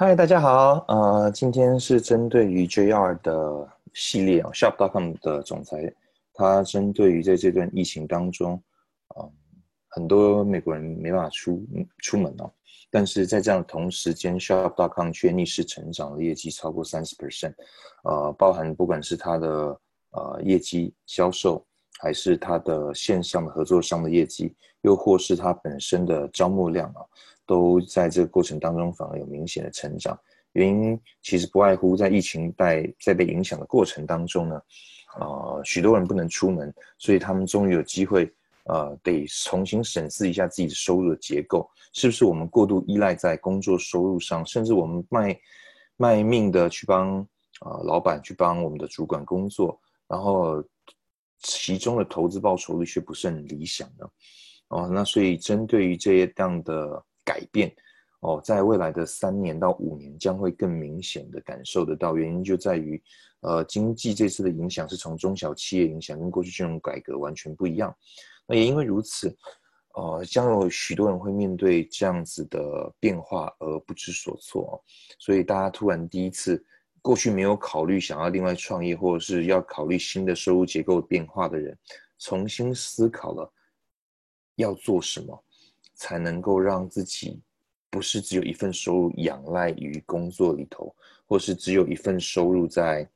嗨，大家好，呃，今天是针对于 JR 的系列啊，Shop.com 的总裁，他针对于在这段疫情当中，嗯，很多美国人没办法出出门哦，但是在这样同时间，Shop.com 却逆势成长了，业绩超过三十 percent，呃，包含不管是它的呃业绩销售，还是它的线上的合作商的业绩，又或是它本身的招募量啊。都在这个过程当中反而有明显的成长，原因其实不外乎在疫情在在被影响的过程当中呢，呃，许多人不能出门，所以他们终于有机会，呃，得重新审视一下自己的收入的结构，是不是我们过度依赖在工作收入上，甚至我们卖卖命的去帮啊老板去帮我们的主管工作，然后其中的投资报酬率却不是很理想呢，哦，那所以针对于这样的。改变哦，在未来的三年到五年将会更明显的感受得到。原因就在于，呃，经济这次的影响是从中小企业影响，跟过去金融改革完全不一样。那也因为如此，呃，将有许多人会面对这样子的变化而不知所措。所以大家突然第一次，过去没有考虑想要另外创业，或者是要考虑新的收入结构变化的人，重新思考了要做什么。才能够让自己不是只有一份收入仰赖于工作里头，或是只有一份收入在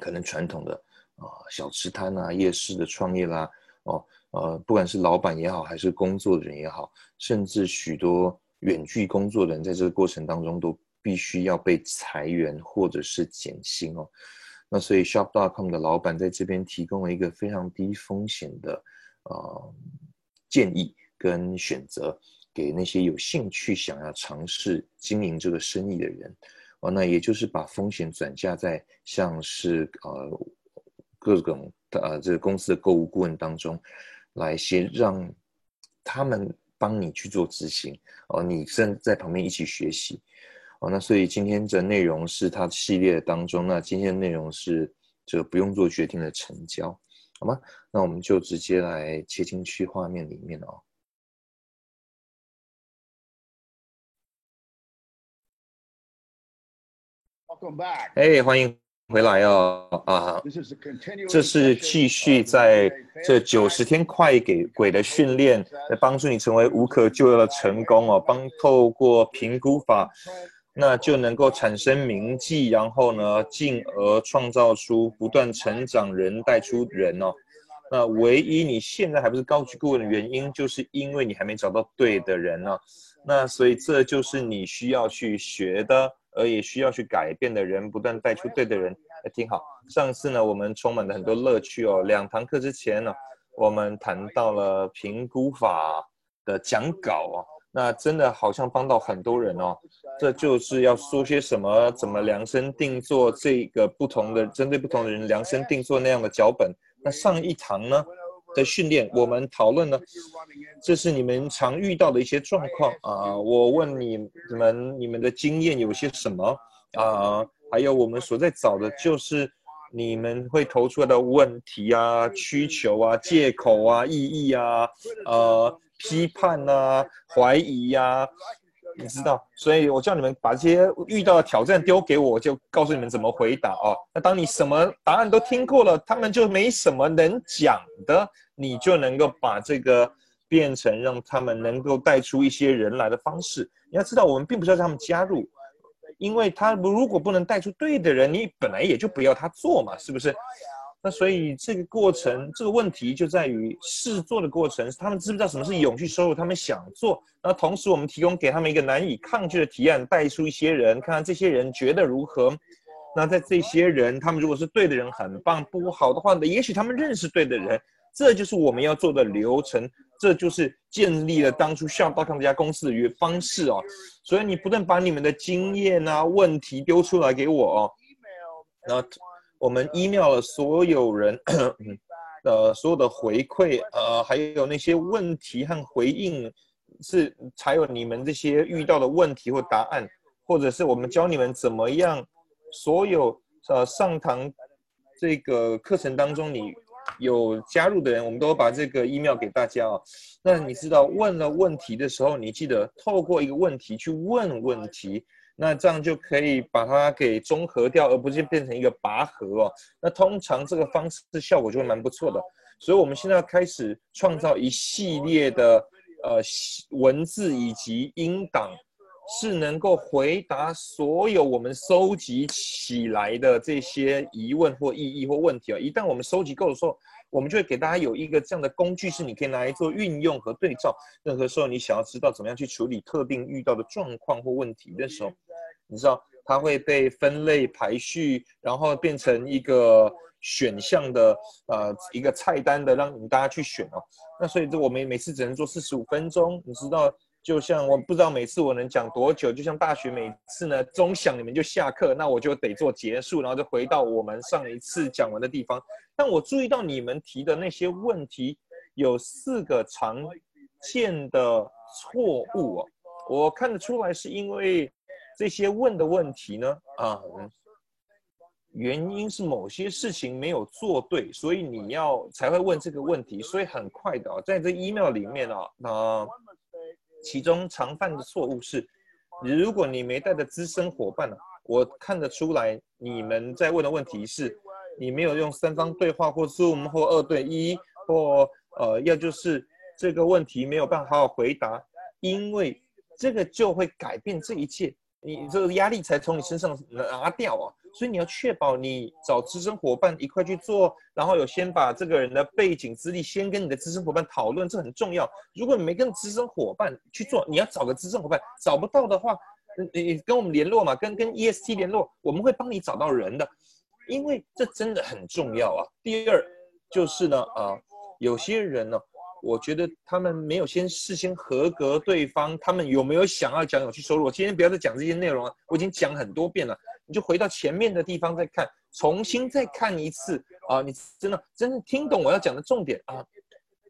可能传统的啊小吃摊啊夜市的创业啦哦呃不管是老板也好还是工作的人也好，甚至许多远距工作的人在这个过程当中都必须要被裁员或者是减薪哦。那所以 Shop.com 的老板在这边提供了一个非常低风险的呃建议。跟选择给那些有兴趣想要尝试经营这个生意的人，哦，那也就是把风险转嫁在像是呃各种呃这个公司的购物顾问当中，来先让他们帮你去做执行，哦，你正在旁边一起学习，哦，那所以今天的内容是它系列当中，那今天的内容是这个不用做决定的成交，好吗？那我们就直接来切进去画面里面哦 come back。哎，欢迎回来哦！啊，这是继续在这九十天快给鬼的训练，来帮助你成为无可救药的成功哦。帮透过评估法，那就能够产生铭记，然后呢，进而创造出不断成长人带出人哦。那唯一你现在还不是高级顾问的原因，就是因为你还没找到对的人呢。那所以这就是你需要去学的。而也需要去改变的人，不断带出对的人，哎，挺好。上次呢，我们充满了很多乐趣哦。两堂课之前呢，我们谈到了评估法的讲稿啊，那真的好像帮到很多人哦。这就是要说些什么，怎么量身定做这个不同的，针对不同的人量身定做那样的脚本。那上一堂呢？的训练，我们讨论呢，这是你们常遇到的一些状况啊。我问你们，你们的经验有些什么啊？还有我们所在找的就是你们会投出来的问题啊、需求啊、借口啊、意义啊、呃、批判啊、怀疑呀。你知道，所以我叫你们把这些遇到的挑战丢给我，我就告诉你们怎么回答哦。那当你什么答案都听过了，他们就没什么能讲的，你就能够把这个变成让他们能够带出一些人来的方式。你要知道，我们并不是要让他们加入，因为他如果不能带出对的人，你本来也就不要他做嘛，是不是？那所以这个过程，这个问题就在于试做的过程，他们知不知道什么是永续收入？他们想做，那同时我们提供给他们一个难以抗拒的提案，带出一些人，看看这些人觉得如何。那在这些人，他们如果是对的人，很棒；不好的话，也许他们认识对的人。这就是我们要做的流程，这就是建立了当初像到他们家公司的方式哦。所以你不断把你们的经验啊、问题丢出来给我哦，那。我们 email 了所有人，呃，所有的回馈，呃，还有那些问题和回应，是才有你们这些遇到的问题或答案，或者是我们教你们怎么样，所有呃上堂这个课程当中你有加入的人，我们都把这个 email 给大家哦。那你知道问了问题的时候，你记得透过一个问题去问问题。那这样就可以把它给综合掉，而不是变成一个拔河哦。那通常这个方式效果就会蛮不错的。所以，我们现在要开始创造一系列的呃文字以及音档，是能够回答所有我们收集起来的这些疑问或意义或问题啊。一旦我们收集够的时候，我们就会给大家有一个这样的工具，是你可以拿来做运用和对照。任何时候你想要知道怎么样去处理特定遇到的状况或问题的时候，你知道它会被分类排序，然后变成一个。选项的呃一个菜单的，让你们大家去选哦。那所以这我们每次只能做四十五分钟，你知道，就像我不知道每次我能讲多久，就像大学每次呢钟响你们就下课，那我就得做结束，然后就回到我们上一次讲完的地方。但我注意到你们提的那些问题有四个常见的错误哦，我看得出来是因为这些问的问题呢啊。原因是某些事情没有做对，所以你要才会问这个问题。所以很快的，在这 email 里面啊，那其中常犯的错误是，如果你没带的资深伙伴呢，我看得出来你们在问的问题是，你没有用三方对话或 Zoom 或二对一或呃，要就是这个问题没有办法好好回答，因为这个就会改变这一切，你这个压力才从你身上拿掉啊。所以你要确保你找资深伙伴一块去做，然后有先把这个人的背景资历先跟你的资深伙伴讨论，这很重要。如果你没跟资深伙伴去做，你要找个资深伙伴，找不到的话，你你跟我们联络嘛，跟跟 EST 联络，我们会帮你找到人的，因为这真的很重要啊。第二就是呢，啊，有些人呢，我觉得他们没有先事先合格对方，他们有没有想要讲有趣收入？我今天不要再讲这些内容了，我已经讲很多遍了。你就回到前面的地方再看，重新再看一次啊！你真的真的听懂我要讲的重点啊？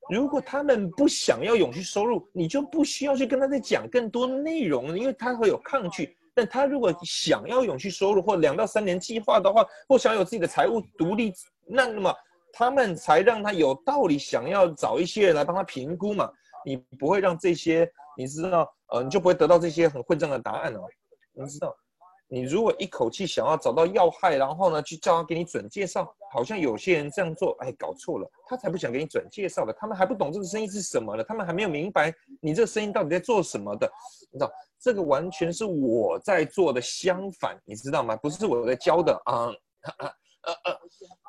如果他们不想要永续收入，你就不需要去跟他再讲更多内容，因为他会有抗拒。但他如果想要永续收入或两到三年计划的话，或想有自己的财务独立，那那么他们才让他有道理想要找一些人来帮他评估嘛。你不会让这些，你知道，呃，你就不会得到这些很混账的答案哦。你知道。你如果一口气想要找到要害，然后呢去叫他给你转介绍，好像有些人这样做，哎，搞错了，他才不想给你转介绍的，他们还不懂这个生意是什么呢，他们还没有明白你这个生意到底在做什么的，你知道，这个完全是我在做的相反，你知道吗？不是我在教的啊，呃呃，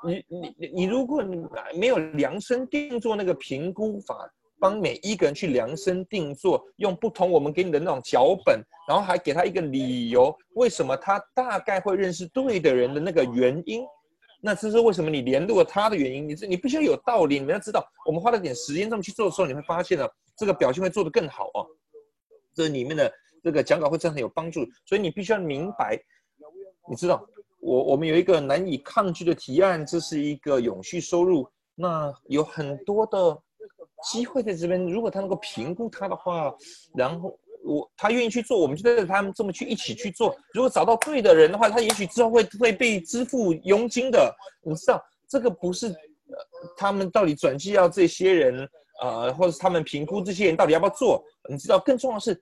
你你你你，如果你没有量身定做那个评估法。帮每一个人去量身定做，用不同我们给你的那种脚本，然后还给他一个理由，为什么他大概会认识对的人的那个原因。那这是为什么你联络他的原因。你这你必须要有道理，你们要知道，我们花了点时间这么去做的时候，你会发现呢，这个表现会做得更好哦。这里面的这个讲稿会真的很有帮助，所以你必须要明白，你知道，我我们有一个难以抗拒的提案，这是一个永续收入，那有很多的。机会在这边，如果他能够评估他的话，然后我他愿意去做，我们就带着他们这么去一起去做。如果找到对的人的话，他也许之后会会被支付佣金的。你知道这个不是，呃，他们到底转寄要这些人，呃，或者是他们评估这些人到底要不要做？你知道更重要的是，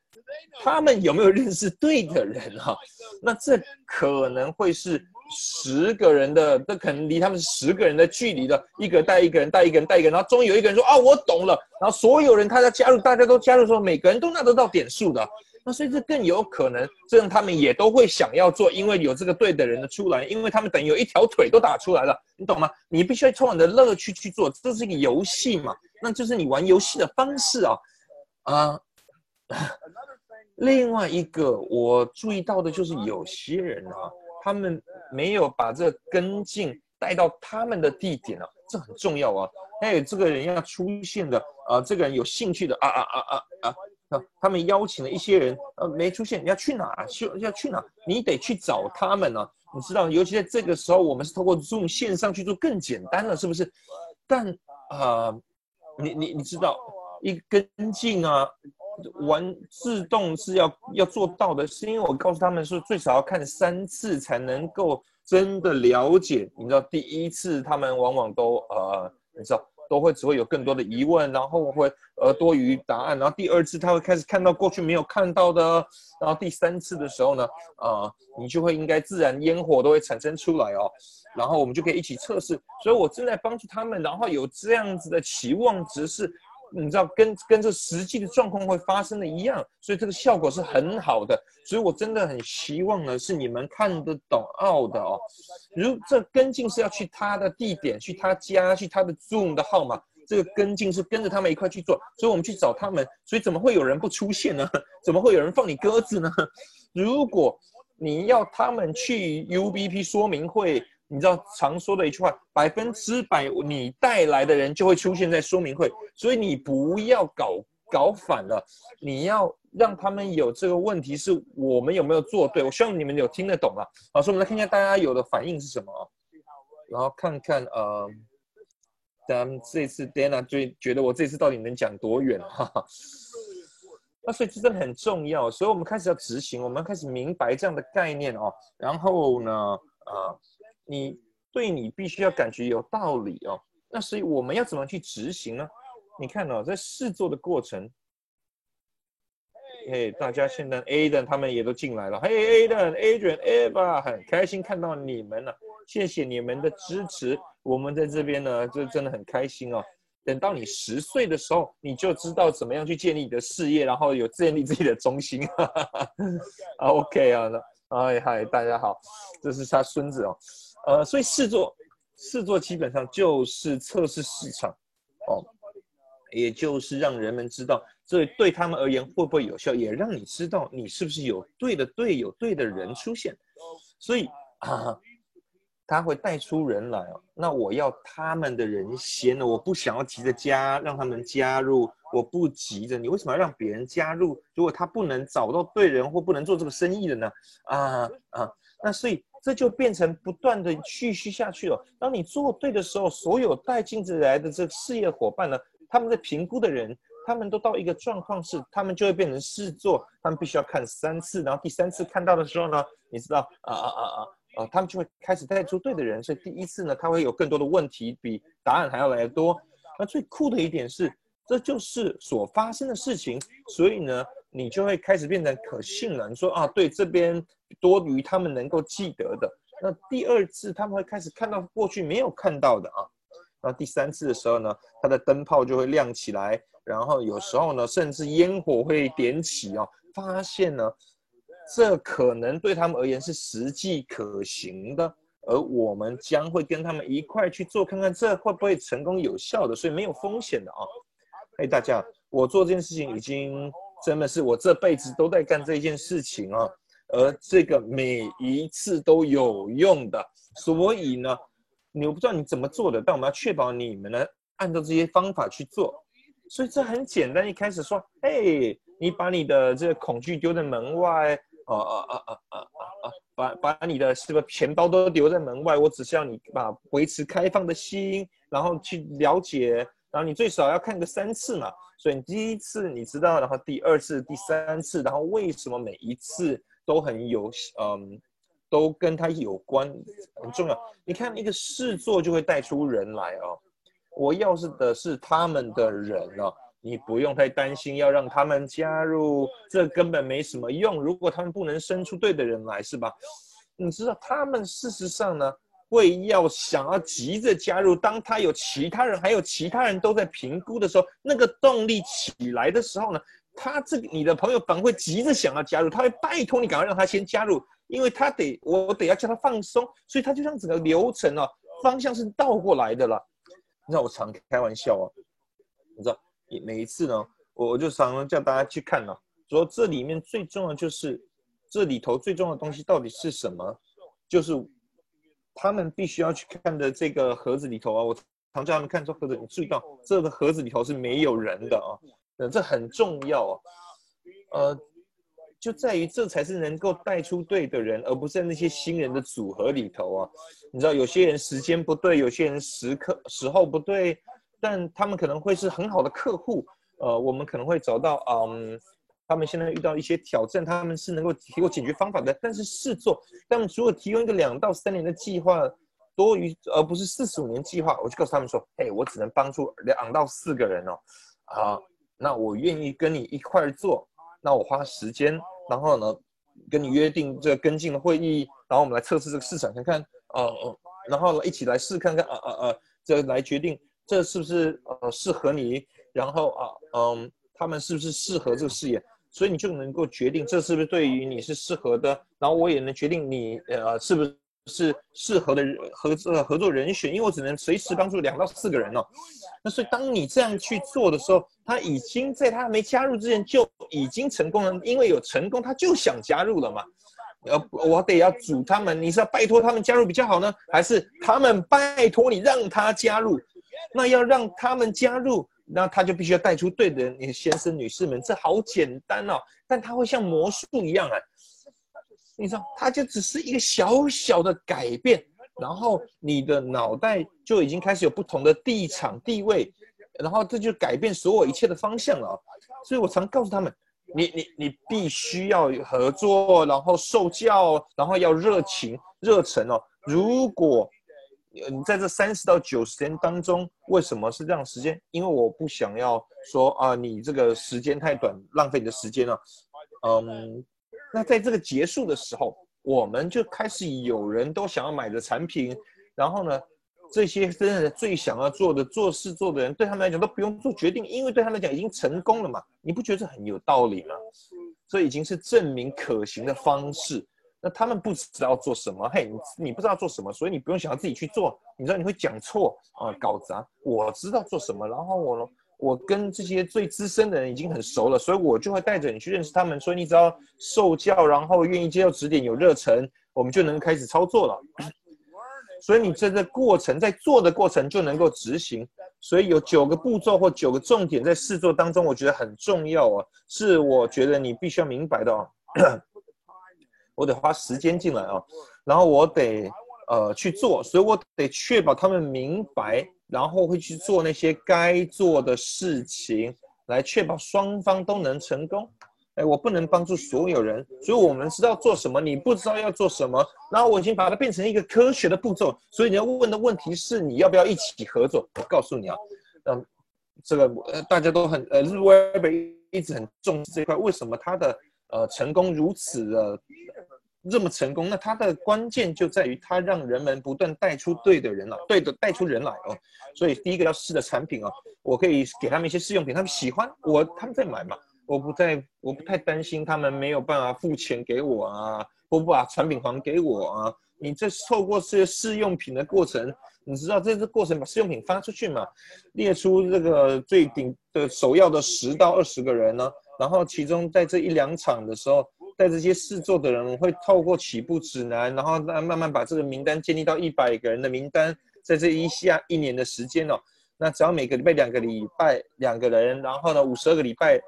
他们有没有认识对的人哈？那这可能会是。十个人的，这可能离他们十个人的距离的，一个带一个人，带一个人，带一个人，然后终于有一个人说啊，我懂了，然后所有人他在加入，大家都加入的时候，每个人都拿得到点数的，那所以这更有可能，这样他们也都会想要做，因为有这个对的人的出来，因为他们等于有一条腿都打出来了，你懂吗？你必须要充满的乐趣去做，这是一个游戏嘛，那就是你玩游戏的方式啊，啊，另外一个我注意到的就是有些人啊。他们没有把这个跟进带到他们的地点啊，这很重要啊。还有这个人要出现的啊，这个人有兴趣的啊啊啊啊啊啊！他们邀请了一些人，呃，没出现，你要去哪？去要去哪？你得去找他们呢。你知道，尤其在这个时候，我们是通过 Zoom 线上去做更简单了，是不是？但啊，你你你知道，一跟进啊。完自动是要要做到的，是因为我告诉他们说最少要看三次才能够真的了解。你知道，第一次他们往往都呃，你知道都会只会有更多的疑问，然后会呃多余答案，然后第二次他会开始看到过去没有看到的，然后第三次的时候呢，呃，你就会应该自然烟火都会产生出来哦，然后我们就可以一起测试，所以我正在帮助他们，然后有这样子的期望值是。你知道跟跟这实际的状况会发生的一样，所以这个效果是很好的。所以我真的很希望呢，是你们看得懂奥的哦。如这跟进是要去他的地点，去他家，去他的 Zoom 的号码，这个跟进是跟着他们一块去做。所以我们去找他们，所以怎么会有人不出现呢？怎么会有人放你鸽子呢？如果你要他们去 UBP 说明会。你知道常说的一句话，百分之百你带来的人就会出现在说明会，所以你不要搞搞反了，你要让他们有这个问题是我们有没有做对？我希望你们有听得懂啊。好，所以我们来看一下大家有的反应是什么啊，然后看看呃，咱们这次 Dana 就觉得我这次到底能讲多远哈。那所以这真的很重要，所以我们开始要执行，我们开始明白这样的概念哦，然后呢，呃。你对你必须要感觉有道理哦，那所以我们要怎么去执行呢？你看哦，在试做的过程，嘿，大家现在 A 的他们也都进来了，嘿，A 的 Adrian、Eva 很开心看到你们了，谢谢你们的支持，我们在这边呢，就真的很开心哦。等到你十岁的时候，你就知道怎么样去建立你的事业，然后有建立自己的中心。OK 啊，哎嗨，大家好，这是他孙子哦。呃，所以试做，试做基本上就是测试市场，哦，也就是让人们知道这对他们而言会不会有效，也让你知道你是不是有对的队友、对的人出现。所以啊，他会带出人来哦。那我要他们的人先呢，我不想要急着加，让他们加入，我不急着。你为什么要让别人加入？如果他不能找到对人或不能做这个生意的呢？啊啊，那所以。这就变成不断的继续下去了。当你做对的时候，所有带进来的这个事业伙伴呢，他们在评估的人，他们都到一个状况是，他们就会变成试做，他们必须要看三次，然后第三次看到的时候呢，你知道啊啊啊啊啊，他们就会开始带出对的人。所以第一次呢，他会有更多的问题，比答案还要来得多。那最酷的一点是，这就是所发生的事情，所以呢。你就会开始变成可信了。你说啊，对，这边多于他们能够记得的。那第二次他们会开始看到过去没有看到的啊。那第三次的时候呢，它的灯泡就会亮起来，然后有时候呢，甚至烟火会点起哦。发现呢，这可能对他们而言是实际可行的，而我们将会跟他们一块去做，看看这会不会成功有效的，所以没有风险的啊。哎，大家，我做这件事情已经。真的是我这辈子都在干这件事情啊，而这个每一次都有用的，所以呢，你我不知道你怎么做的，但我们要确保你们呢按照这些方法去做，所以这很简单。一开始说，哎，你把你的这个恐惧丢在门外，啊啊啊啊啊啊，把把你的是不是钱包都留在门外？我只需要你把维持开放的心，然后去了解，然后你最少要看个三次嘛。所以第一次你知道，然后第二次、第三次，然后为什么每一次都很有，嗯，都跟他有关，很重要。你看一个事做就会带出人来哦。我要是的是他们的人哦，你不用太担心要让他们加入，这根本没什么用。如果他们不能生出对的人来，是吧？你知道他们事实上呢？会要想要急着加入，当他有其他人，还有其他人都在评估的时候，那个动力起来的时候呢，他这个你的朋友反而会急着想要加入，他会拜托你赶快让他先加入，因为他得我得要叫他放松，所以他就像整个流程啊方向是倒过来的了。你知道我常开玩笑啊，你知道每一次呢，我我就常常叫大家去看呢，说这里面最重要就是这里头最重要的东西到底是什么，就是。他们必须要去看的这个盒子里头啊，我常叫他们看这盒子，你注意到这个盒子里头是没有人的啊，嗯，这很重要啊，呃，就在于这才是能够带出对的人，而不是在那些新人的组合里头啊。你知道有些人时间不对，有些人时刻时候不对，但他们可能会是很好的客户，呃，我们可能会找到嗯。他们现在遇到一些挑战，他们是能够提供解决方法的。但是试做，他们如果提供一个两到三年的计划，多于而不是四十五年计划，我就告诉他们说，哎，我只能帮助两到四个人哦，啊，那我愿意跟你一块儿做，那我花时间，然后呢，跟你约定这个跟进的会议，然后我们来测试这个市场看看，呃哦，然后一起来试看看，啊啊啊，这来决定这是不是呃适合你，然后啊嗯，他们是不是适合这个事业，所以你就能够决定这是不是对于你是适合的，然后我也能决定你呃是不是。是适合的合作合作人选，因为我只能随时帮助两到四个人哦。那所以当你这样去做的时候，他已经在他没加入之前就已经成功了，因为有成功他就想加入了嘛。呃，我得要组他们，你是要拜托他们加入比较好呢，还是他们拜托你让他加入？那要让他们加入，那他就必须要带出对的人。你先生女士们，这好简单哦，但他会像魔术一样啊。你知道，它就只是一个小小的改变，然后你的脑袋就已经开始有不同的地场地位，然后这就改变所有一切的方向了。所以我常告诉他们，你你你必须要合作，然后受教，然后要热情热忱哦。如果你在这三十到九十天当中，为什么是这样时间？因为我不想要说啊，你这个时间太短，浪费你的时间了。嗯。那在这个结束的时候，我们就开始有人都想要买的产品，然后呢，这些真的最想要做的做事做的人，对他们来讲都不用做决定，因为对他们来讲已经成功了嘛。你不觉得这很有道理吗？这已经是证明可行的方式。那他们不知道做什么，嘿，你你不知道做什么，所以你不用想要自己去做。你知道你会讲错啊，搞砸。我知道做什么，然后我。我跟这些最资深的人已经很熟了，所以我就会带着你去认识他们。所以你只要受教，然后愿意接受指点，有热忱，我们就能开始操作了。所以你这个过程在做的过程就能够执行。所以有九个步骤或九个重点在试做当中，我觉得很重要啊，是我觉得你必须要明白的哦。我得花时间进来啊，然后我得呃去做，所以我得确保他们明白。然后会去做那些该做的事情，来确保双方都能成功。哎，我不能帮助所有人，所以我们知道做什么，你不知道要做什么。然后我已经把它变成一个科学的步骤。所以你要问的问题是，你要不要一起合作？我告诉你啊，嗯，这个呃大家都很呃日威一直很重视这块，为什么他的呃成功如此的？这么成功，那它的关键就在于它让人们不断带出对的人了，对的带出人来哦。所以第一个要试的产品哦，我可以给他们一些试用品，他们喜欢我，他们在买嘛。我不太我不太担心他们没有办法付钱给我啊，或不把产品还给我啊。你这透过这些试用品的过程，你知道这个过程把试用品发出去嘛，列出这个最顶的首要的十到二十个人呢，然后其中在这一两场的时候。带这些试做的人会透过起步指南，然后慢慢慢把这个名单建立到一百个人的名单，在这一下一年的时间哦，那只要每个礼拜两个礼拜两个人，然后呢五十二个礼拜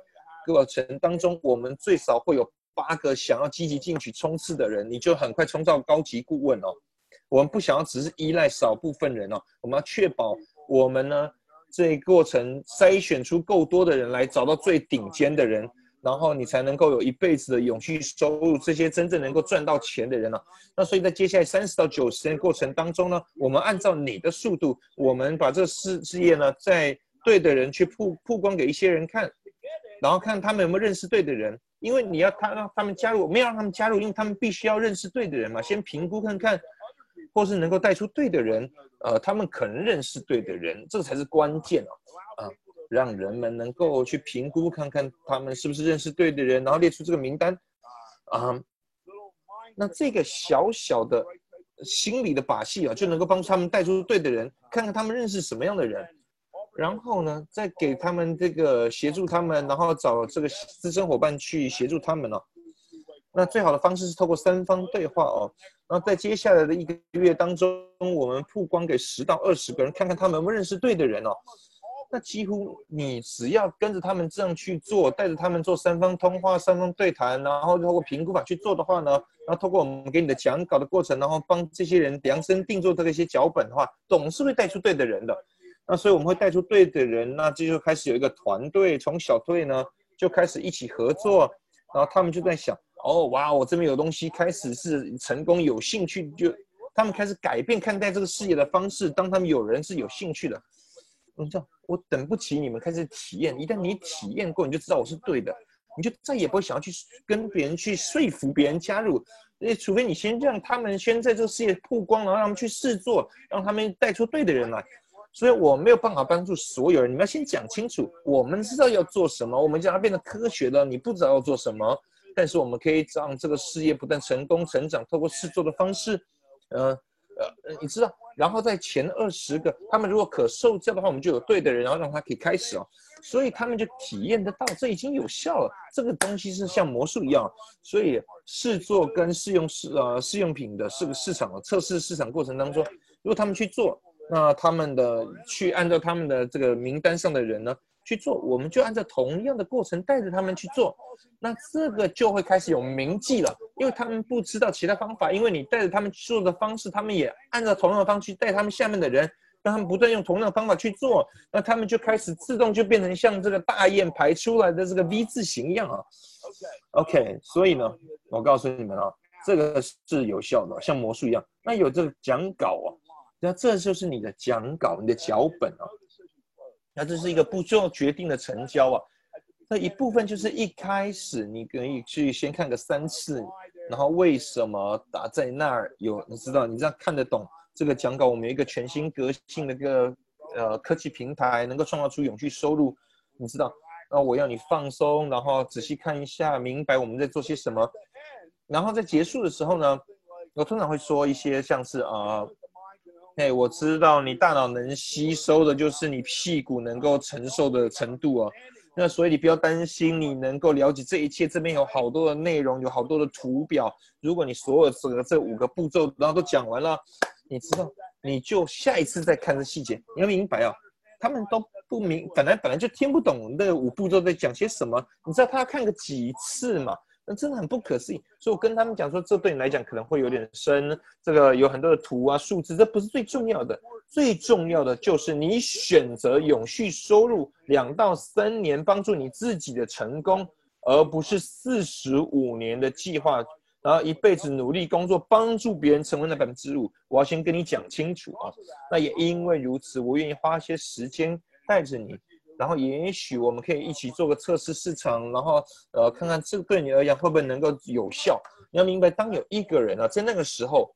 过程当中，我们最少会有八个想要积极进取冲刺的人，你就很快冲到高级顾问哦。我们不想要只是依赖少部分人哦，我们要确保我们呢这一过程筛选出够多的人来找到最顶尖的人。然后你才能够有一辈子的永续收入，这些真正能够赚到钱的人呢？那所以在接下来三十到九十天过程当中呢，我们按照你的速度，我们把这事事业呢，在对的人去曝曝光给一些人看，然后看他们有没有认识对的人，因为你要他让他们加入，没有让他们加入，因为他们必须要认识对的人嘛，先评估看看，或是能够带出对的人，呃，他们可能认识对的人，这才是关键哦，啊。让人们能够去评估看看他们是不是认识对的人，然后列出这个名单，啊，那这个小小的心理的把戏啊，就能够帮助他们带出对的人，看看他们认识什么样的人，然后呢，再给他们这个协助他们，然后找这个资深伙伴去协助他们哦。那最好的方式是透过三方对话哦，然后在接下来的一个月当中，我们曝光给十到二十个人，看看他们有没有认识对的人哦。那几乎你只要跟着他们这样去做，带着他们做三方通话、三方对谈，然后通过评估法去做的话呢，然后通过我们给你的讲稿的过程，然后帮这些人量身定做这个一些脚本的话，总是会带出对的人的。那所以我们会带出对的人，那这就开始有一个团队，从小队呢就开始一起合作，然后他们就在想，哦哇，我这边有东西，开始是成功，有兴趣就他们开始改变看待这个事业的方式。当他们有人是有兴趣的，你知道，我等不起你们开始体验。一旦你体验过，你就知道我是对的，你就再也不会想要去跟别人去说服别人加入。诶，除非你先让他们先在这个事业曝光，然后让他们去试做，让他们带出对的人来。所以我没有办法帮助所有人，你们要先讲清楚，我们知道要做什么，我们将要变得科学的，你不知道要做什么。但是我们可以让这个事业不断成功成长，透过试做的方式，呃呃，你知道，然后在前二十个，他们如果可受教的话，我们就有对的人，然后让他可以开始哦，所以他们就体验得到，这已经有效了。这个东西是像魔术一样，所以试做跟试用试呃试用品的这个市场的测试市场过程当中，如果他们去做，那他们的去按照他们的这个名单上的人呢？去做，我们就按照同样的过程带着他们去做，那这个就会开始有铭记了，因为他们不知道其他方法，因为你带着他们做的方式，他们也按照同样的方式带他们下面的人，让他们不断用同样的方法去做，那他们就开始自动就变成像这个大雁排出来的这个 V 字形一样啊。OK，所以呢，我告诉你们啊，这个是有效的，像魔术一样。那有这个讲稿啊，那这就是你的讲稿，你的脚本啊。那这是一个不做决定的成交啊，那一部分就是一开始你可以去先看个三次，然后为什么打在那儿有你知道，你这样看得懂这个讲稿，我们有一个全新革新的个呃科技平台，能够创造出永续收入，你知道，那我要你放松，然后仔细看一下，明白我们在做些什么，然后在结束的时候呢，我通常会说一些像是啊。哎，我知道你大脑能吸收的，就是你屁股能够承受的程度啊。那所以你不要担心，你能够了解这一切。这边有好多的内容，有好多的图表。如果你所有这个这五个步骤，然后都讲完了，你知道，你就下一次再看这细节。你要明白啊，他们都不明，本来本来就听不懂那五步骤在讲些什么。你知道他要看个几次嘛？那真的很不可思议，所以我跟他们讲说，这对你来讲可能会有点深，这个有很多的图啊、数字，这不是最重要的，最重要的就是你选择永续收入两到三年帮助你自己的成功，而不是四十五年的计划，然后一辈子努力工作帮助别人成为那百分之五。我要先跟你讲清楚啊，那也因为如此，我愿意花些时间带着你。然后也许我们可以一起做个测试市场，然后呃看看这个对你而言会不会能够有效。你要明白，当有一个人啊在那个时候，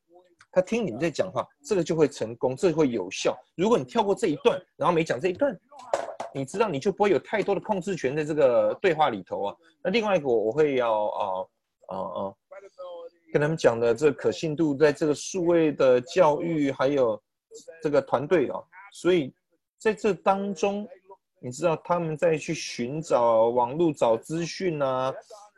他听你们在讲话，这个就会成功，这会有效。如果你跳过这一段，然后没讲这一段，你知道你就不会有太多的控制权在这个对话里头啊。那另外一个我会要啊啊啊跟他们讲的这可信度，在这个数位的教育还有这个团队啊，所以在这当中。你知道他们在去寻找网络找资讯啊，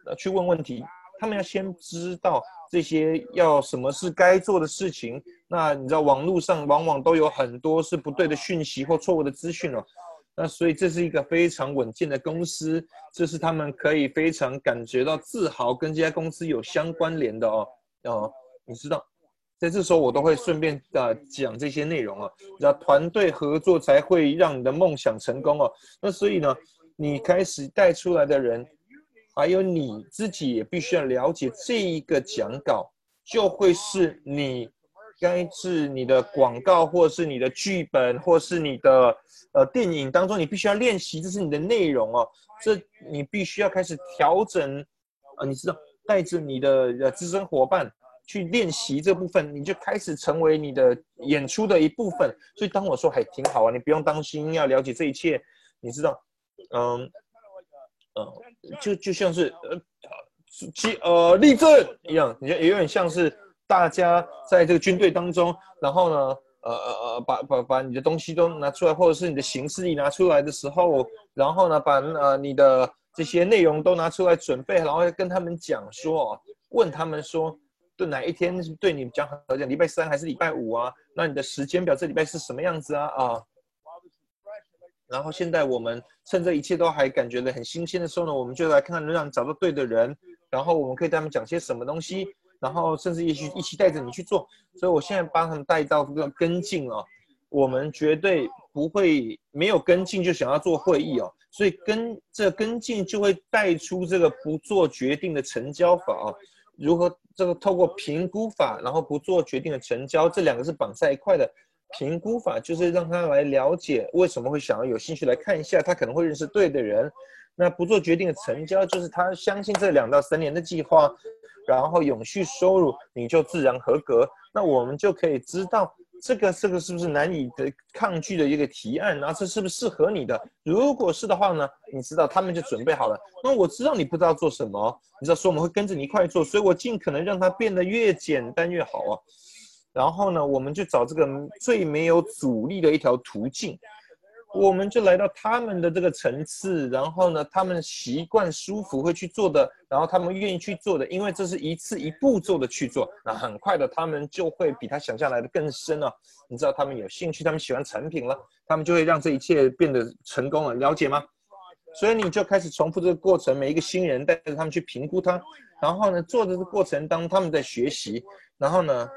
呃，去问问题，他们要先知道这些要什么是该做的事情。那你知道网络上往往都有很多是不对的讯息或错误的资讯哦。那所以这是一个非常稳健的公司，这是他们可以非常感觉到自豪跟这家公司有相关联的哦。哦，你知道。在这时候，我都会顺便的讲这些内容啊，那团队合作才会让你的梦想成功哦。那所以呢，你开始带出来的人，还有你自己也必须要了解这一个讲稿，就会是你该是你的广告，或是你的剧本，或是你的呃电影当中，你必须要练习，这是你的内容哦。这你必须要开始调整啊，你知道，带着你的呃资深伙伴。去练习这部分，你就开始成为你的演出的一部分。所以当我说还挺好啊，你不用担心，要了解这一切，你知道，嗯，嗯，就就像是呃，其呃立正一样，你就有点像是大家在这个军队当中，然后呢，呃呃呃，把把把你的东西都拿出来，或者是你的形式一拿出来的时候，然后呢，把呃你的这些内容都拿出来准备，然后跟他们讲说，问他们说。对哪一天对你讲好讲？礼拜三还是礼拜五啊？那你的时间表这礼拜是什么样子啊？啊，然后现在我们趁这一切都还感觉的很新鲜的时候呢，我们就来看看能让你找到对的人，然后我们可以带他们讲些什么东西，然后甚至也许一起带着你去做。所以我现在帮他们带到这个跟进啊，我们绝对不会没有跟进就想要做会议哦，所以跟这跟进就会带出这个不做决定的成交法哦。如何这个透过评估法，然后不做决定的成交，这两个是绑在一块的。评估法就是让他来了解为什么会想要有兴趣来看一下，他可能会认识对的人。那不做决定的成交就是他相信这两到三年的计划，然后永续收入，你就自然合格。那我们就可以知道这个这个是不是难以的抗拒的一个提案，然后这是不是适合你的？如果是的话呢，你知道他们就准备好了。那我知道你不知道做什么，你知道说我们会跟着你一块做，所以我尽可能让它变得越简单越好啊。然后呢，我们就找这个最没有阻力的一条途径，我们就来到他们的这个层次。然后呢，他们习惯舒服会去做的，然后他们愿意去做的，因为这是一次一步做的去做。那很快的，他们就会比他想象来的更深了。你知道他们有兴趣，他们喜欢产品了，他们就会让这一切变得成功了。了解吗？所以你就开始重复这个过程，每一个新人带着他们去评估他，然后呢，做的这个过程当中他们在学习，然后呢。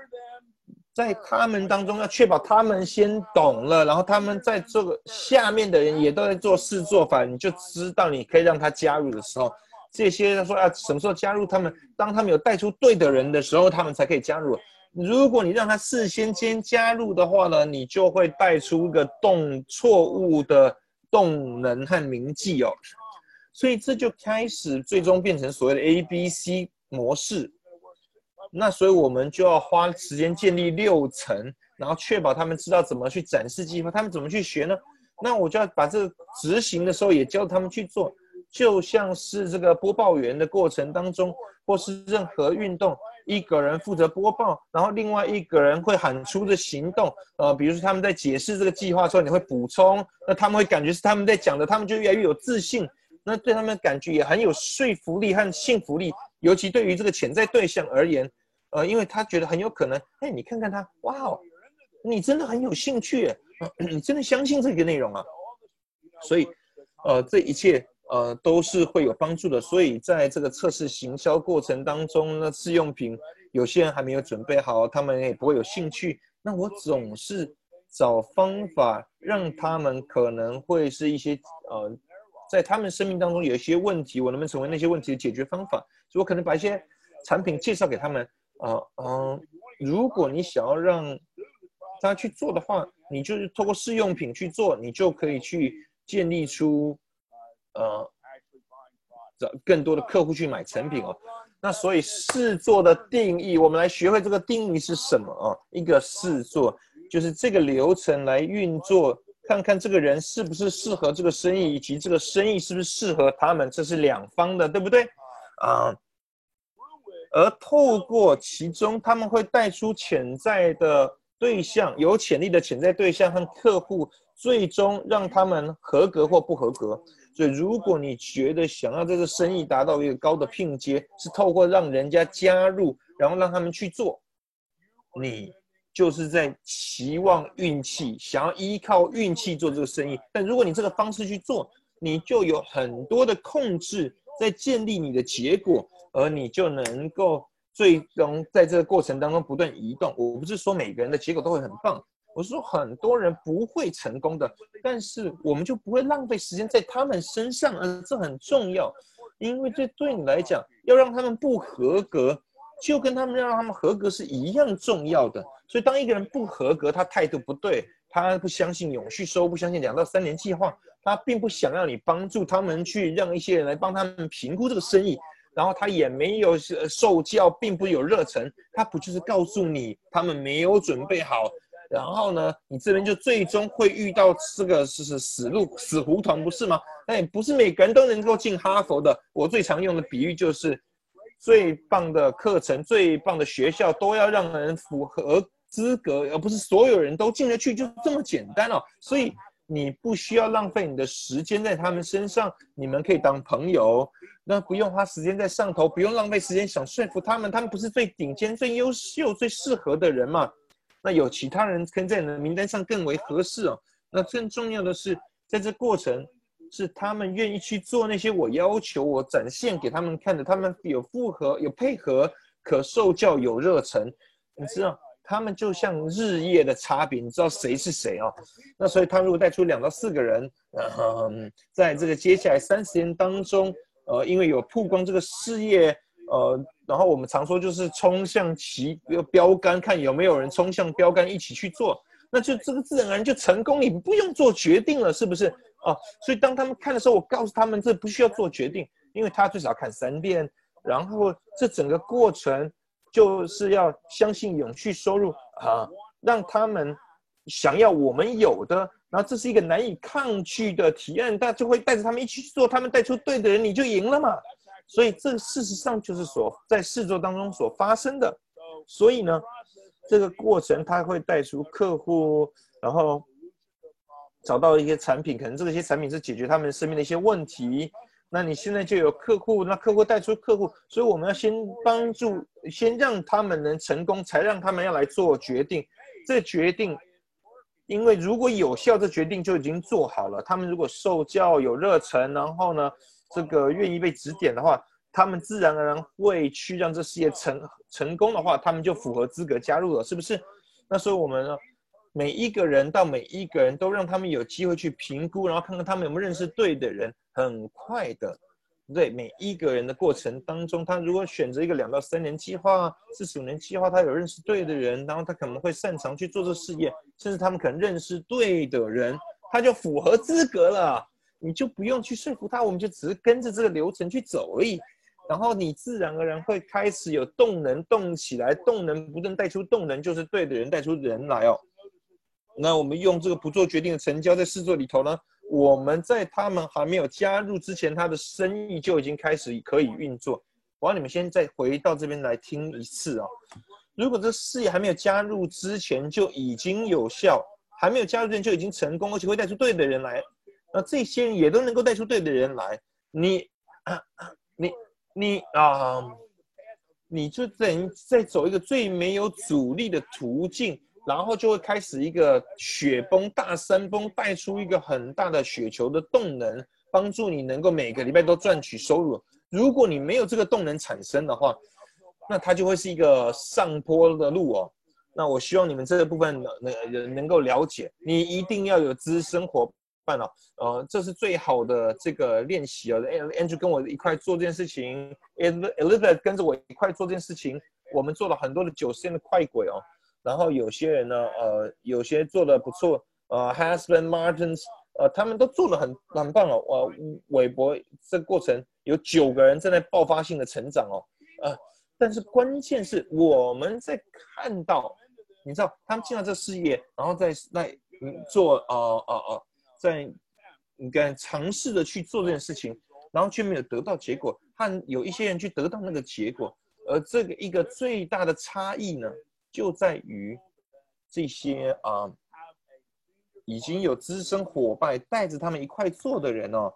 在他们当中要确保他们先懂了，然后他们在这个下面的人也都在做事做法，你就知道你可以让他加入的时候，这些他说啊什么时候加入他们？当他们有带出对的人的时候，他们才可以加入。如果你让他事先先加入的话呢，你就会带出一个动错误的动能和铭记哦，所以这就开始最终变成所谓的 A B C 模式。那所以我们就要花时间建立六层，然后确保他们知道怎么去展示计划，他们怎么去学呢？那我就要把这个执行的时候也教他们去做，就像是这个播报员的过程当中，或是任何运动，一个人负责播报，然后另外一个人会喊出的行动，呃，比如说他们在解释这个计划的时候，你会补充，那他们会感觉是他们在讲的，他们就越来越有自信，那对他们的感觉也很有说服力和信服力，尤其对于这个潜在对象而言。呃，因为他觉得很有可能，哎，你看看他，哇哦，你真的很有兴趣，你真的相信这个内容啊，所以，呃，这一切呃都是会有帮助的。所以在这个测试行销过程当中呢，试用品有些人还没有准备好，他们也不会有兴趣。那我总是找方法让他们可能会是一些呃，在他们生命当中有一些问题，我能不能成为那些问题的解决方法？所以我可能把一些产品介绍给他们。啊嗯，如果你想要让他去做的话，你就是通过试用品去做，你就可以去建立出呃，找更多的客户去买成品哦。那所以试做的定义，我们来学会这个定义是什么啊？一个试做就是这个流程来运作，看看这个人是不是适合这个生意，以及这个生意是不是适合他们，这是两方的，对不对？啊。而透过其中，他们会带出潜在的对象，有潜力的潜在对象和客户，最终让他们合格或不合格。所以，如果你觉得想要这个生意达到一个高的聘阶，是透过让人家加入，然后让他们去做，你就是在期望运气，想要依靠运气做这个生意。但如果你这个方式去做，你就有很多的控制，在建立你的结果。而你就能够最终在这个过程当中不断移动。我不是说每个人的结果都会很棒，我是说很多人不会成功的，但是我们就不会浪费时间在他们身上，而这很重要，因为这对你来讲，要让他们不合格，就跟他们让他们合格是一样重要的。所以当一个人不合格，他态度不对，他不相信永续收，不相信两到三年计划，他并不想要你帮助他们去让一些人来帮他们评估这个生意。然后他也没有受教，并不有热忱，他不就是告诉你他们没有准备好？然后呢，你这边就最终会遇到这个是是死路死胡同，不是吗？哎不是每个人都能够进哈佛的。我最常用的比喻就是，最棒的课程、最棒的学校都要让人符合资格，而不是所有人都进得去，就这么简单哦。所以你不需要浪费你的时间在他们身上，你们可以当朋友。那不用花时间在上头，不用浪费时间想说服他们，他们不是最顶尖、最优秀、最适合的人嘛？那有其他人跟在你的名单上更为合适哦。那更重要的是，在这过程是他们愿意去做那些我要求、我展现给他们看的，他们有复合、有配合、可受教、有热忱。你知道，他们就像日夜的差别，你知道谁是谁哦？那所以他如果带出两到四个人，嗯，在这个接下来三十年当中，呃，因为有曝光这个事业，呃，然后我们常说就是冲向旗标杆，看有没有人冲向标杆一起去做，那就这个自然而然就成功，你不用做决定了，是不是？哦，所以当他们看的时候，我告诉他们这不需要做决定，因为他最少看三遍，然后这整个过程。就是要相信永续收入啊，让他们想要我们有的，然后这是一个难以抗拒的提案，但就会带着他们一起去做，他们带出对的人，你就赢了嘛。所以这事实上就是所在试做当中所发生的。所以呢，这个过程它会带出客户，然后找到一些产品，可能这些产品是解决他们身边的一些问题。那你现在就有客户，那客户带出客户，所以我们要先帮助，先让他们能成功，才让他们要来做决定。这决定，因为如果有效，这决定就已经做好了。他们如果受教有热忱，然后呢，这个愿意被指点的话，他们自然而然会去让这事业成成功的话，他们就符合资格加入了，是不是？那所以我们呢，每一个人到每一个人都让他们有机会去评估，然后看看他们有没有认识对的人。很快的，对每一个人的过程当中，他如果选择一个两到三年计划、四十五年计划，他有认识对的人，然后他可能会擅长去做这事业，甚至他们可能认识对的人，他就符合资格了。你就不用去说服他，我们就只是跟着这个流程去走而已。然后你自然而然会开始有动能，动起来，动能不断带出动能，就是对的人带出人来哦。那我们用这个不做决定的成交在试做里头呢？我们在他们还没有加入之前，他的生意就已经开始可以运作。我让你们先再回到这边来听一次哦。如果这事业还没有加入之前就已经有效，还没有加入之前就已经成功，而且会带出对的人来，那这些人也都能够带出对的人来。你啊，你，你啊，你就等于在走一个最没有阻力的途径。然后就会开始一个雪崩大山崩，带出一个很大的雪球的动能，帮助你能够每个礼拜都赚取收入。如果你没有这个动能产生的话，那它就会是一个上坡的路哦。那我希望你们这个部分能能能够了解，你一定要有资深伙伴哦。呃，这是最好的这个练习哦。Andrew 跟我一块做这件事情，Elizabeth 跟着我一块做这件事情，我们做了很多的九十天的快轨哦。然后有些人呢，呃，有些做的不错，呃，Husband Martins，呃，他们都做的很很棒哦。呃，韦伯这过程有九个人正在爆发性的成长哦，呃，但是关键是我们在看到，你知道他们进到这事业，然后在在做呃呃呃，在你看尝试着去做这件事情，然后却没有得到结果，和有一些人去得到那个结果，而这个一个最大的差异呢？就在于这些啊，已经有资深伙伴带着他们一块做的人哦，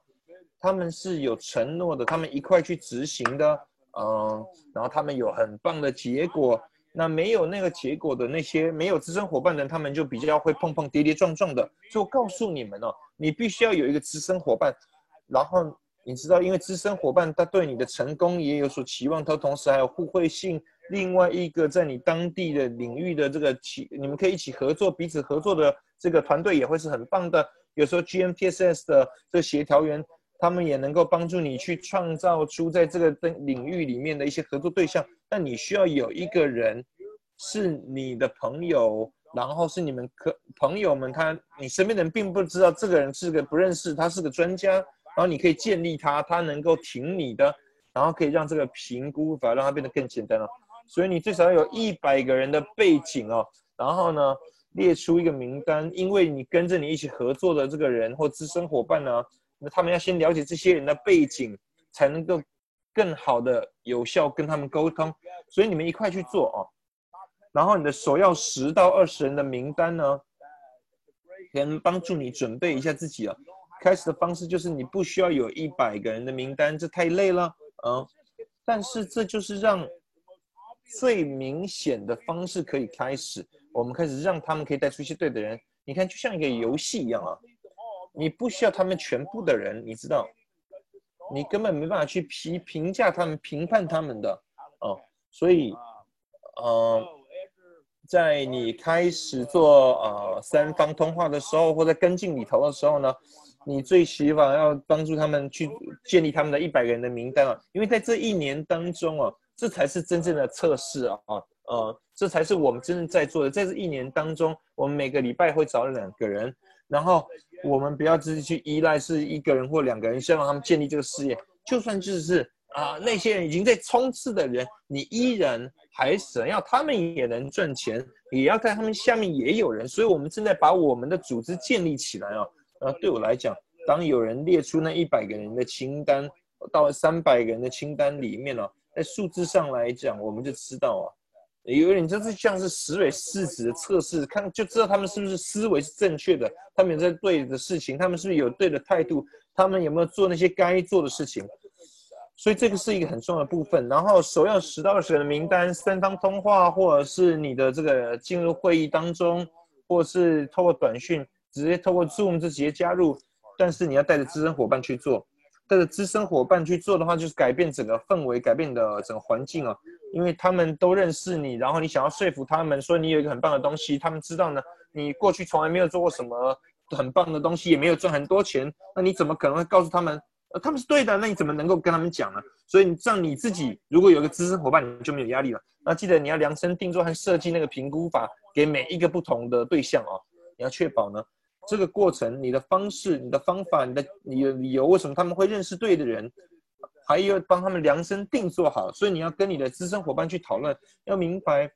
他们是有承诺的，他们一块去执行的，嗯，然后他们有很棒的结果。那没有那个结果的那些没有资深伙伴的，他们就比较会碰碰跌跌撞撞的。所以我告诉你们哦，你必须要有一个资深伙伴，然后你知道，因为资深伙伴他对你的成功也有所期望，他同时还有互惠性。另外一个在你当地的领域的这个起，你们可以一起合作，彼此合作的这个团队也会是很棒的。有时候 GMTSS 的这协调员，他们也能够帮助你去创造出在这个领域里面的一些合作对象。但你需要有一个人是你的朋友，然后是你们可朋友们，他你身边的人并不知道这个人是个不认识，他是个专家，然后你可以建立他，他能够挺你的，然后可以让这个评估反而让它变得更简单了。所以你最少要有一百个人的背景哦，然后呢，列出一个名单，因为你跟着你一起合作的这个人或资深伙伴呢，那他们要先了解这些人的背景，才能够更好的有效跟他们沟通。所以你们一块去做哦，然后你的首要十到二十人的名单呢，能帮助你准备一下自己啊。开始的方式就是你不需要有一百个人的名单，这太累了啊。但是这就是让。最明显的方式可以开始，我们开始让他们可以带出一些对的人。你看，就像一个游戏一样啊，你不需要他们全部的人，你知道，你根本没办法去评评价他们、评判他们的哦。所以，呃，在你开始做呃三方通话的时候，或者跟进里头的时候呢，你最希望要帮助他们去建立他们的一百个人的名单啊，因为在这一年当中啊，这才是真正的测试啊，呃，这才是我们真正在做的。在这一年当中，我们每个礼拜会找两个人，然后我们不要自己去依赖是一个人或两个人，先让他们建立这个事业。就算就是啊，那些人已经在冲刺的人，你依然还想要他们也能赚钱，也要在他们下面也有人。所以，我们正在把我们的组织建立起来啊。呃，对我来讲，当有人列出那一百个人的清单，到三百个人的清单里面了，在数字上来讲，我们就知道啊。有点就是像是石蕊试纸的测试，看就知道他们是不是思维是正确的，他们有在对的事情，他们是不是有对的态度，他们有没有做那些该做的事情。所以这个是一个很重要的部分。然后首要十到二十人的名单，三方通话，或者是你的这个进入会议当中，或者是透过短讯，直接透过 Zoom 这直接加入。但是你要带着资深伙伴去做，带着资深伙伴去做的话，就是改变整个氛围，改变你的整个环境啊。因为他们都认识你，然后你想要说服他们说你有一个很棒的东西，他们知道呢，你过去从来没有做过什么很棒的东西，也没有赚很多钱，那你怎么可能会告诉他们，呃，他们是对的？那你怎么能够跟他们讲呢？所以你这样你自己如果有个资深伙伴，你就没有压力了。那记得你要量身定做和设计那个评估法给每一个不同的对象哦，你要确保呢这个过程、你的方式、你的方法、你的你的理由，为什么他们会认识对的人？还要帮他们量身定做好，所以你要跟你的资深伙伴去讨论，要明白，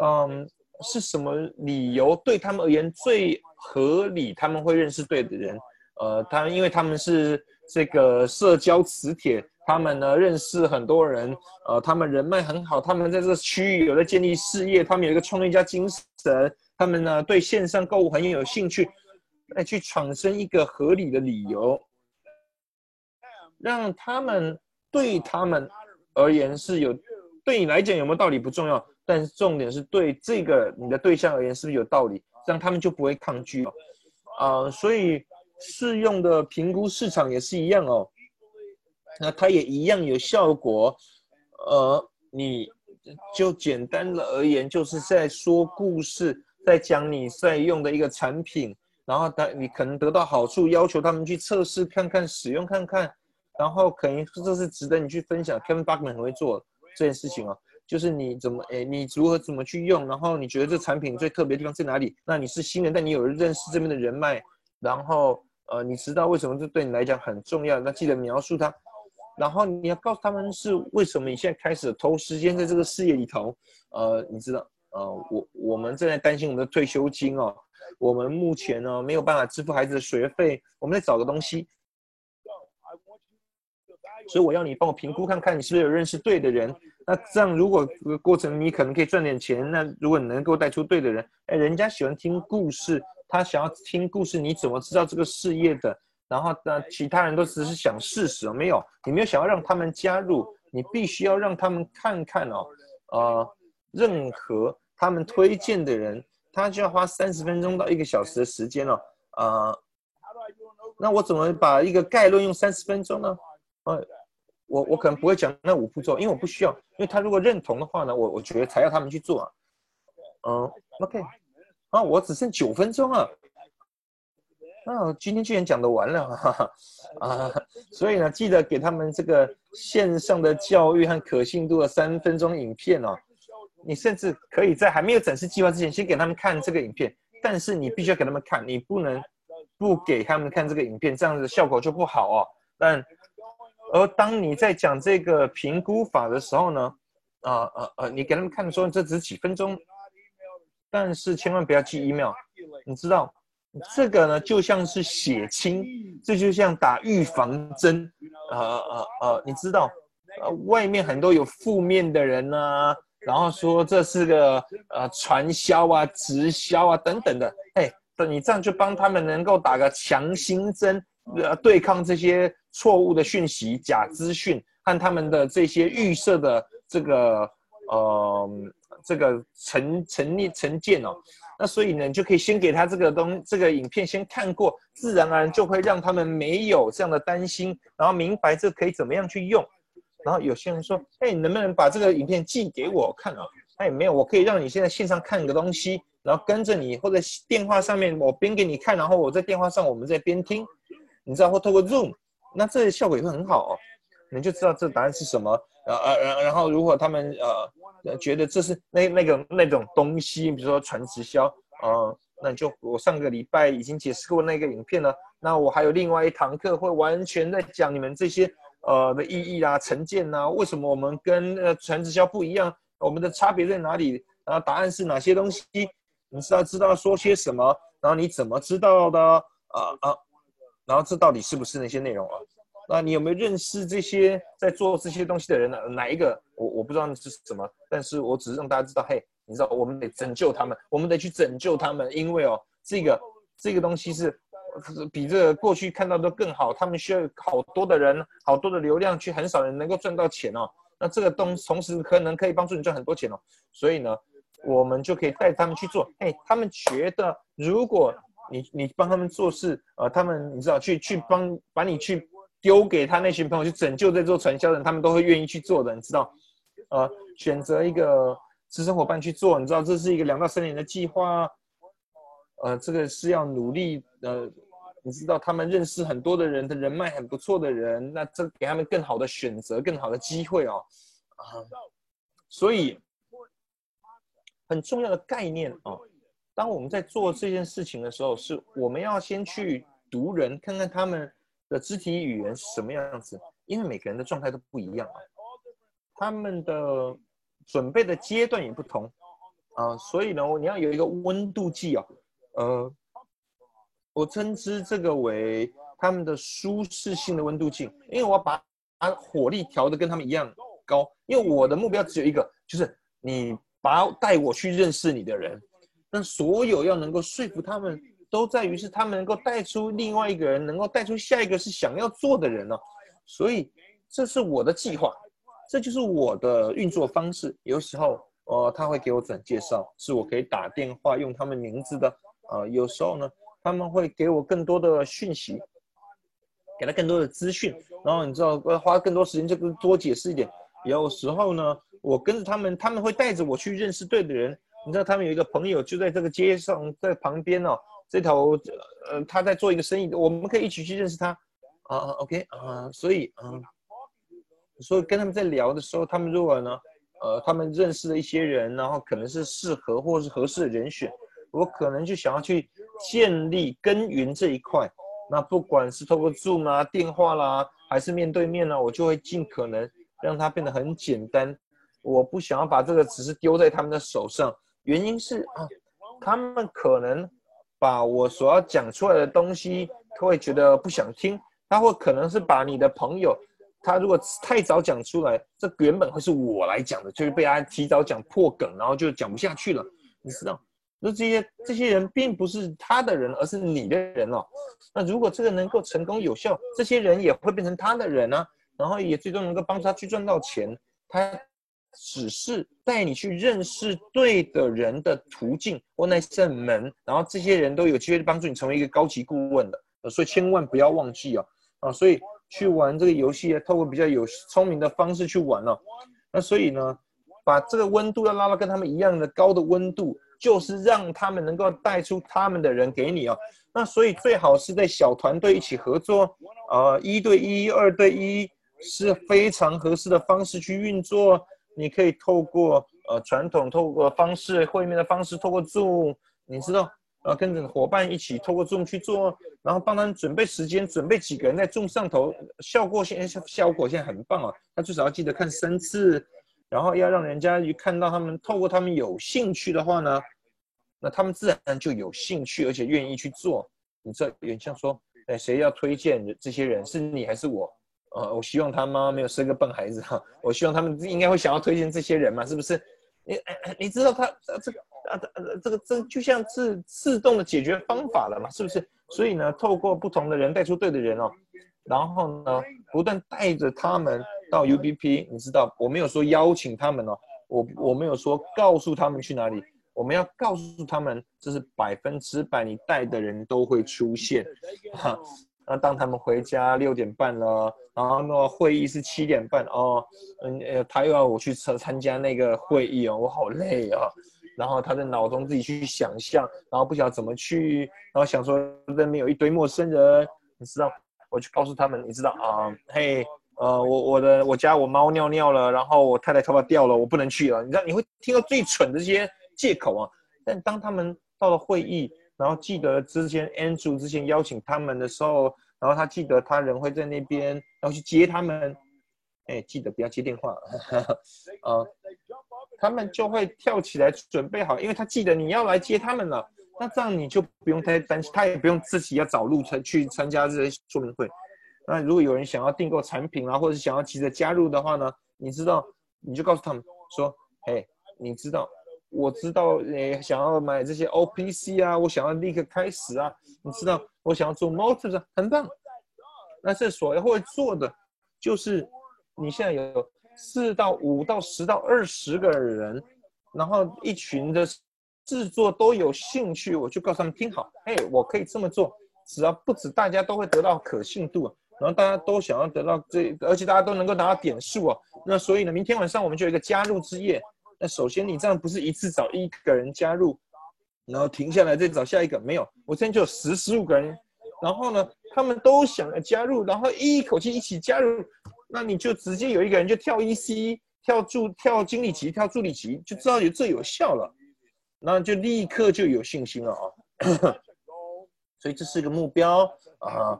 嗯，是什么理由对他们而言最合理，他们会认识对的人。呃，他因为他们是这个社交磁铁，他们呢认识很多人，呃，他们人脉很好，他们在这个区域有在建立事业，他们有一个创业家精神，他们呢对线上购物很有兴趣，来去产生一个合理的理由，让他们。对他们而言是有，对你来讲有没有道理不重要，但是重点是对这个你的对象而言是不是有道理，这样他们就不会抗拒了，啊，所以适用的评估市场也是一样哦，那它也一样有效果，呃，你就简单的而言就是在说故事，在讲你在用的一个产品，然后他你可能得到好处，要求他们去测试看看，使用看看。然后可能这是值得你去分享，Kevin Buckman 很会做这件事情哦，就是你怎么诶，你如何怎么去用，然后你觉得这产品最特别的地方在哪里？那你是新人，但你有认识这边的人脉，然后呃，你知道为什么这对你来讲很重要？那记得描述它，然后你要告诉他们是为什么你现在开始投时间在这个事业里头，呃，你知道，呃，我我们正在担心我们的退休金哦，我们目前呢没有办法支付孩子的学费，我们在找个东西。所以我要你帮我评估看看，你是不是有认识对的人。那这样如果过程你可能可以赚点钱。那如果你能够带出对的人，哎，人家喜欢听故事，他想要听故事，你怎么知道这个事业的？然后呢，其他人都只是想试试，没有，你没有想要让他们加入，你必须要让他们看看哦，呃，任何他们推荐的人，他就要花三十分钟到一个小时的时间了，呃，那我怎么把一个概论用三十分钟呢？呃。我我可能不会讲那五步骤，因为我不需要，因为他如果认同的话呢，我我觉得才要他们去做啊。嗯，OK，啊，我只剩九分钟啊，那今天居然讲的完了，哈哈啊，所以呢，记得给他们这个线上的教育和可信度的三分钟影片哦。你甚至可以在还没有展示计划之前，先给他们看这个影片，但是你必须要给他们看，你不能不给他们看这个影片，这样子效果就不好哦。但而当你在讲这个评估法的时候呢，啊啊啊，你给他们看说这只是几分钟，但是千万不要寄 email，你知道，这个呢就像是血清，这就像打预防针，呃呃呃，你知道，呃，外面很多有负面的人呢，然后说这是个呃传销啊、直销啊等等的，哎，你这样就帮他们能够打个强心针，呃，对抗这些。错误的讯息、假资讯和他们的这些预设的这个呃这个成成立成见哦，那所以呢，你就可以先给他这个东这个影片先看过，自然而然就会让他们没有这样的担心，然后明白这可以怎么样去用。然后有些人说，哎，你能不能把这个影片寄给我看啊？哎，没有，我可以让你现在线上看一个东西，然后跟着你，或者电话上面我边给你看，然后我在电话上我们在边听，你知道，或透过 Zoom，那这效果也会很好哦。你就知道这答案是什么，呃呃，然然后如果他们呃觉得这是那那个那种东西，比如说传直销，呃，那就我上个礼拜已经解释过那个影片了，那我还有另外一堂课会完全在讲你们这些呃的意义啊、成见啊，为什么我们跟呃传直销不一样，我们的差别在哪里？然后答案是哪些东西？你知道知道说些什么？然后你怎么知道的？啊啊，然后这到底是不是那些内容啊？那你有没有认识这些在做这些东西的人呢？哪一个？我我不知道是什么，但是我只是让大家知道，嘿，你知道我们得拯救他们，我们得去拯救他们，因为哦，这个这个东西是比这个过去看到的更好，他们需要好多的人，好多的流量，去很少人能够赚到钱哦。那这个东同时可能可以帮助你赚很多钱哦。所以呢，我们就可以带他们去做，哎，他们觉得如果你你帮他们做事，呃，他们你知道去去帮把你去。丢给他那群朋友去拯救这做传销人，他们都会愿意去做的，你知道？呃，选择一个资深伙伴去做，你知道这是一个两到三年的计划，呃，这个是要努力，呃，你知道他们认识很多的人的人脉很不错的人，那这给他们更好的选择，更好的机会哦，啊，所以很重要的概念哦，当我们在做这件事情的时候，是我们要先去读人，看看他们。的肢体语言是什么样子？因为每个人的状态都不一样啊，他们的准备的阶段也不同啊，所以呢，你要有一个温度计啊，呃，我称之这个为他们的舒适性的温度计，因为我要把把火力调的跟他们一样高，因为我的目标只有一个，就是你把带我去认识你的人，那所有要能够说服他们。都在于是他们能够带出另外一个人，能够带出下一个是想要做的人呢，所以这是我的计划，这就是我的运作方式。有时候，呃，他会给我转介绍，是我可以打电话用他们名字的，呃，有时候呢，他们会给我更多的讯息，给他更多的资讯，然后你知道，要花更多时间就多解释一点。有时候呢，我跟着他们，他们会带着我去认识对的人。你知道，他们有一个朋友就在这个街上，在旁边哦。这头呃，他在做一个生意，我们可以一起去认识他啊。OK 啊，所以嗯，所以跟他们在聊的时候，他们如果呢，呃，他们认识的一些人，然后可能是适合或是合适的人选，我可能就想要去建立耕耘这一块。那不管是透过 Zoom 啊、电话啦，还是面对面呢，我就会尽可能让它变得很简单。我不想要把这个只是丢在他们的手上，原因是啊，他们可能。把我所要讲出来的东西，他会觉得不想听。他会可能是把你的朋友，他如果太早讲出来，这原本会是我来讲的，就是被他提早讲破梗，然后就讲不下去了。你知道，那这些这些人并不是他的人，而是你的人哦。那如果这个能够成功有效，这些人也会变成他的人啊，然后也最终能够帮他去赚到钱。他。只是带你去认识对的人的途径或那扇门，然后这些人都有机会帮助你成为一个高级顾问的，所以千万不要忘记哦，啊，所以去玩这个游戏，透过比较有聪明的方式去玩哦，那所以呢，把这个温度要拉到跟他们一样的高的温度，就是让他们能够带出他们的人给你哦，那所以最好是在小团队一起合作，呃，一对一、二对一是非常合适的方式去运作。你可以透过呃传统透过方式会面的方式，透过众你知道，呃跟着伙伴一起透过 Zoom 去做，然后帮他们准备时间，准备几个人在众上头，效果现在效果现在很棒啊，他至少要记得看三次，然后要让人家一看到他们，透过他们有兴趣的话呢，那他们自然就有兴趣，而且愿意去做。你知道，有点像说，哎，谁要推荐这些人，是你还是我？呃，我希望他妈没有生个笨孩子哈。我希望他们应该会想要推荐这些人嘛，是不是？你你知道他这个啊这个这就像是自动的解决方法了嘛，是不是？所以呢，透过不同的人带出对的人哦，然后呢，不断带着他们到 UBP，你知道，我没有说邀请他们哦，我我没有说告诉他们去哪里，我们要告诉他们，这是百分之百你带的人都会出现哈。那当他们回家六点半了，然后呢会议是七点半哦，嗯呃他又要我去参参加那个会议哦，我好累啊。然后他在脑中自己去想象，然后不晓得怎么去，然后想说那边有一堆陌生人，你知道，我去告诉他们，你知道啊，嘿，呃，我我的我家我猫尿尿了，然后我太太头发掉了，我不能去了。你知道你会听到最蠢的这些借口啊，但当他们到了会议，然后记得之前 Andrew 之前邀请他们的时候，然后他记得他人会在那边，然后去接他们，哎，记得不要接电话，啊。他们就会跳起来准备好，因为他记得你要来接他们了。那这样你就不用太担心，他也不用自己要找路程去参加这些说明会。那如果有人想要订购产品啊，或者想要急着加入的话呢，你知道，你就告诉他们说：“嘿，你知道，我知道，你想要买这些 OPC 啊，我想要立刻开始啊，你知道，我想要做 Motors，很棒。那这所要会做的，就是你现在有。”四到五到十到二十个人，然后一群的制作都有兴趣，我就告诉他们听好，哎，我可以这么做，只要不止大家都会得到可信度，然后大家都想要得到这，而且大家都能够拿到点数啊。那所以呢，明天晚上我们就有一个加入之夜。那首先你这样不是一次找一个人加入，然后停下来再找下一个，没有，我现在就有十十五个人，然后呢，他们都想要加入，然后一口气一起加入。那你就直接有一个人就跳 EC，跳助跳经理级，跳助理级，就知道有这有效了，那就立刻就有信心了啊。所以这是个目标啊，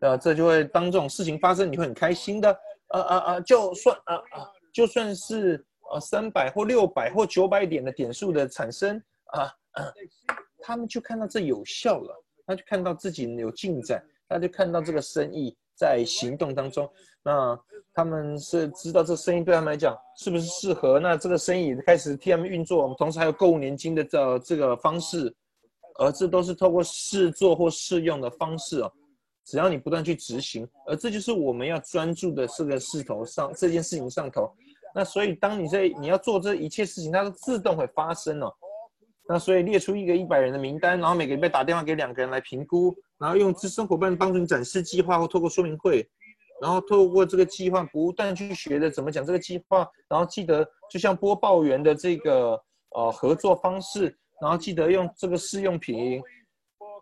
呃，这就会当这种事情发生，你会很开心的。啊啊啊，就算啊啊，就算是呃三百或六百或九百点的点数的产生啊，他们就看到这有效了，他就看到自己有进展，他就看到这个生意在行动当中，那。他们是知道这生意对他们来讲是不是适合，那这个生意开始替他们运作。我们同时还有购物年金的这这个方式，而这都是透过试做或试用的方式哦。只要你不断去执行，而这就是我们要专注的这个势头上这件事情上头。那所以当你在你要做这一切事情，它都自动会发生哦。那所以列出一个一百人的名单，然后每个礼拜打电话给两个人来评估，然后用资深伙伴帮助你展示计划或透过说明会。然后透过这个计划不断去学的怎么讲这个计划，然后记得就像播报员的这个呃合作方式，然后记得用这个试用品，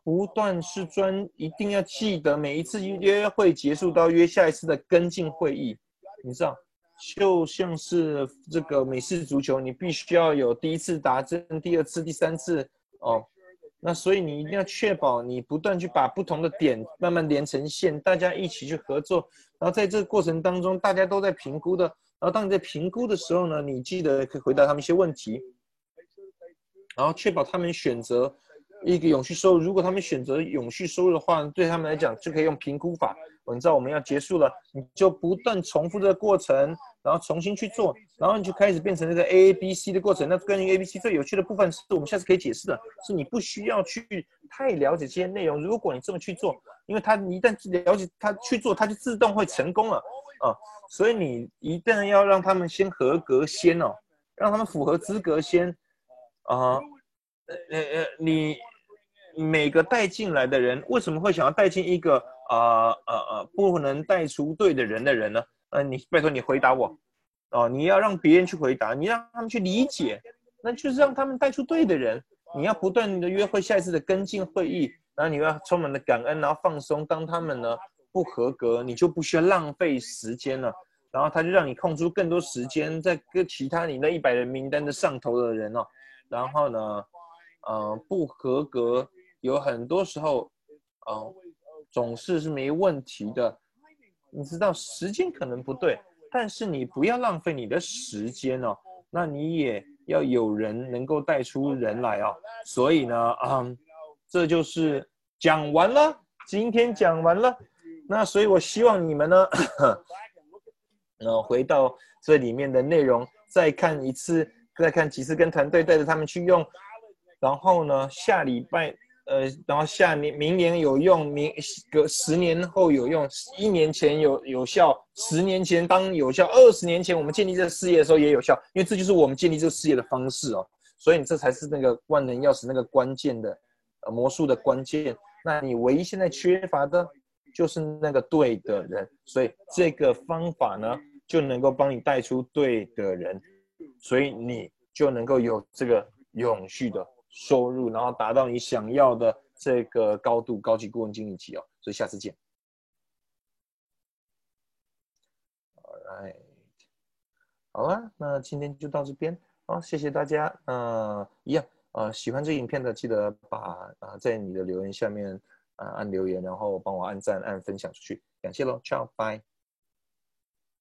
不断是专一定要记得每一次约会结束到约下一次的跟进会议，你知道，就像是这个美式足球，你必须要有第一次打针，第二次、第三次哦。那所以你一定要确保你不断去把不同的点慢慢连成线，大家一起去合作。然后在这个过程当中，大家都在评估的。然后当你在评估的时候呢，你记得可以回答他们一些问题，然后确保他们选择一个永续收入。如果他们选择永续收入的话，对他们来讲就可以用评估法。我知道我们要结束了，你就不断重复这个过程。然后重新去做，然后你就开始变成那个 A A B C 的过程。那关于 A B C 最有趣的部分是我们下次可以解释的，是你不需要去太了解这些内容。如果你这么去做，因为他一旦了解他去做，他就自动会成功了啊。所以你一旦要让他们先合格先哦，让他们符合资格先啊。呃呃，你每个带进来的人为什么会想要带进一个啊呃呃不能带出队的人的人呢？呃，你拜托你回答我，哦，你要让别人去回答，你让他们去理解，那就是让他们带出对的人。你要不断的约会，下一次的跟进会议，然后你要充满了感恩，然后放松。当他们呢不合格，你就不需要浪费时间了。然后他就让你空出更多时间，在跟其他你那一百人名单的上头的人哦。然后呢，呃，不合格有很多时候，呃，总是是没问题的。你知道时间可能不对，但是你不要浪费你的时间哦。那你也要有人能够带出人来哦。所以呢，嗯，这就是讲完了，今天讲完了。那所以我希望你们呢，呃，回到这里面的内容，再看一次，再看几次，跟团队带着他们去用。然后呢，下礼拜。呃，然后下年、明年有用，明隔十年后有用，一年前有有效，十年前当有效，二十年前我们建立这个事业的时候也有效，因为这就是我们建立这个事业的方式哦。所以你这才是那个万能钥匙那个关键的，呃，魔术的关键。那你唯一现在缺乏的，就是那个对的人，所以这个方法呢，就能够帮你带出对的人，所以你就能够有这个永续的收入，然后达到你想要的这个高度高级顾问经理级哦。所以下次见。All right，好了，那今天就到这边好，谢谢大家。呃，一样，呃，喜欢这影片的记得把啊在你的留言下面。啊，按留言，然后帮我按赞、按分享出去，感谢喽，ciao，bye。